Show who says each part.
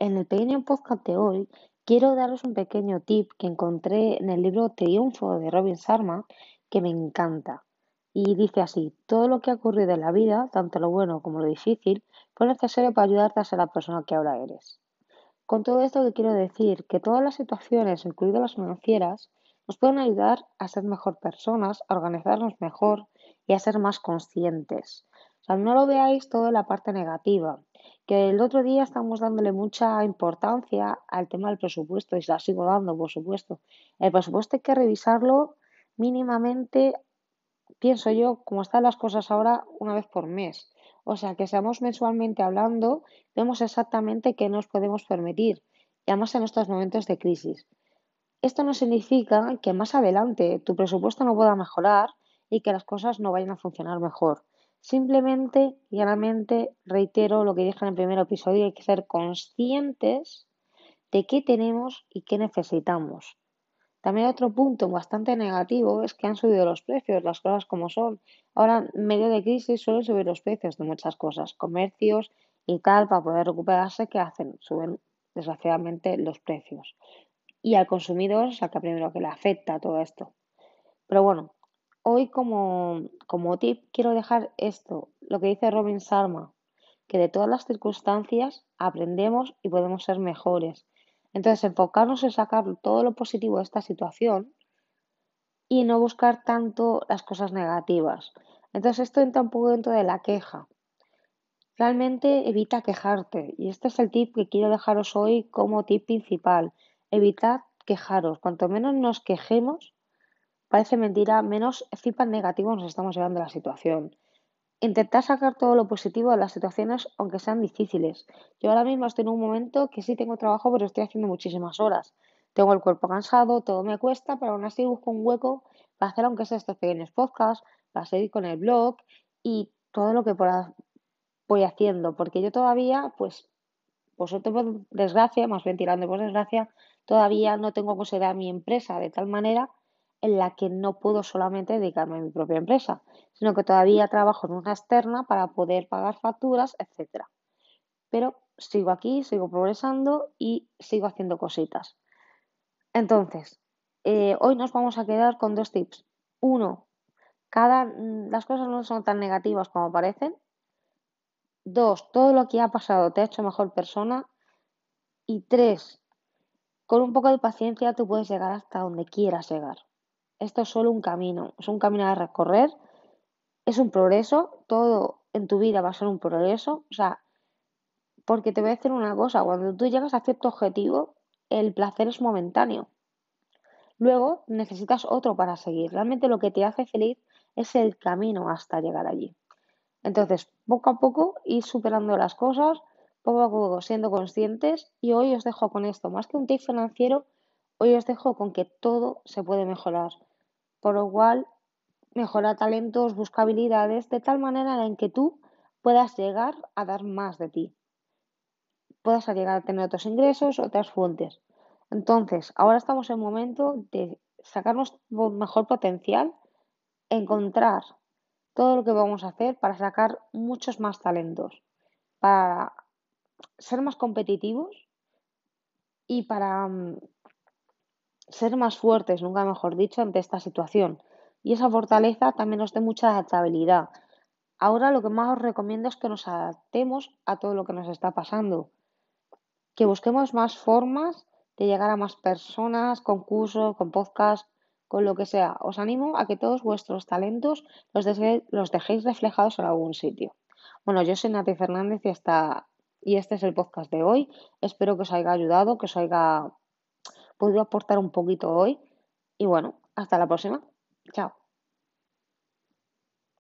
Speaker 1: En el pequeño podcast de hoy quiero daros un pequeño tip que encontré en el libro Triunfo de Robin Sharma que me encanta. Y dice así, todo lo que ha ocurrido en la vida, tanto lo bueno como lo difícil, fue necesario para ayudarte a ser la persona que ahora eres. Con todo esto que quiero decir que todas las situaciones, incluidas las financieras, nos pueden ayudar a ser mejor personas, a organizarnos mejor y a ser más conscientes. No lo veáis todo en la parte negativa, que el otro día estamos dándole mucha importancia al tema del presupuesto y se la sigo dando, por supuesto. El presupuesto hay que revisarlo mínimamente, pienso yo, como están las cosas ahora, una vez por mes. O sea, que seamos mensualmente hablando, vemos exactamente qué nos podemos permitir, y además en estos momentos de crisis. Esto no significa que más adelante tu presupuesto no pueda mejorar y que las cosas no vayan a funcionar mejor. Simplemente, llanamente, reitero lo que dije en el primer episodio, hay que ser conscientes de qué tenemos y qué necesitamos. También otro punto bastante negativo es que han subido los precios, las cosas como son. Ahora, en medio de crisis, suelen subir los precios de muchas cosas, comercios y tal, para poder recuperarse, ¿qué hacen? Suben desgraciadamente los precios. Y al consumidor es el que primero que le afecta todo esto. Pero bueno, Hoy como, como tip quiero dejar esto, lo que dice Robin Sharma, que de todas las circunstancias aprendemos y podemos ser mejores. Entonces, enfocarnos en sacar todo lo positivo de esta situación y no buscar tanto las cosas negativas. Entonces, esto entra un poco dentro de la queja. Realmente evita quejarte. Y este es el tip que quiero dejaros hoy como tip principal. Evitad quejaros. Cuanto menos nos quejemos, Parece mentira, menos feedback negativo nos estamos llevando a la situación. Intentar sacar todo lo positivo de las situaciones, aunque sean difíciles. Yo ahora mismo estoy en un momento que sí tengo trabajo, pero estoy haciendo muchísimas horas. Tengo el cuerpo cansado, todo me cuesta, pero aún así busco un hueco para hacer, aunque sea estos pequeños podcasts, para seguir con el blog y todo lo que voy haciendo. Porque yo todavía, pues, vosotros por desgracia, más bien por desgracia, todavía no tengo considerada mi empresa de tal manera en la que no puedo solamente dedicarme a mi propia empresa, sino que todavía trabajo en una externa para poder pagar facturas, etc. Pero sigo aquí, sigo progresando y sigo haciendo cositas. Entonces, eh, hoy nos vamos a quedar con dos tips. Uno, cada, las cosas no son tan negativas como parecen. Dos, todo lo que ha pasado te ha hecho mejor persona. Y tres, con un poco de paciencia tú puedes llegar hasta donde quieras llegar. Esto es solo un camino, es un camino a recorrer, es un progreso, todo en tu vida va a ser un progreso, o sea, porque te voy a decir una cosa, cuando tú llegas a cierto objetivo, el placer es momentáneo. Luego necesitas otro para seguir. Realmente lo que te hace feliz es el camino hasta llegar allí. Entonces, poco a poco ir superando las cosas, poco a poco siendo conscientes y hoy os dejo con esto, más que un tip financiero, hoy os dejo con que todo se puede mejorar por lo cual mejora talentos, busca habilidades, de tal manera en que tú puedas llegar a dar más de ti, puedas llegar a tener otros ingresos, otras fuentes. Entonces, ahora estamos en el momento de sacarnos mejor potencial, encontrar todo lo que vamos a hacer para sacar muchos más talentos, para ser más competitivos y para mm, ser más fuertes, nunca mejor dicho, ante esta situación. Y esa fortaleza también nos dé mucha adaptabilidad. Ahora lo que más os recomiendo es que nos adaptemos a todo lo que nos está pasando. Que busquemos más formas de llegar a más personas, con cursos, con podcast, con lo que sea. Os animo a que todos vuestros talentos los, los dejéis reflejados en algún sitio. Bueno, yo soy Nati Fernández y, y este es el podcast de hoy. Espero que os haya ayudado, que os haya podido aportar un poquito hoy. Y bueno, hasta la próxima. Chao.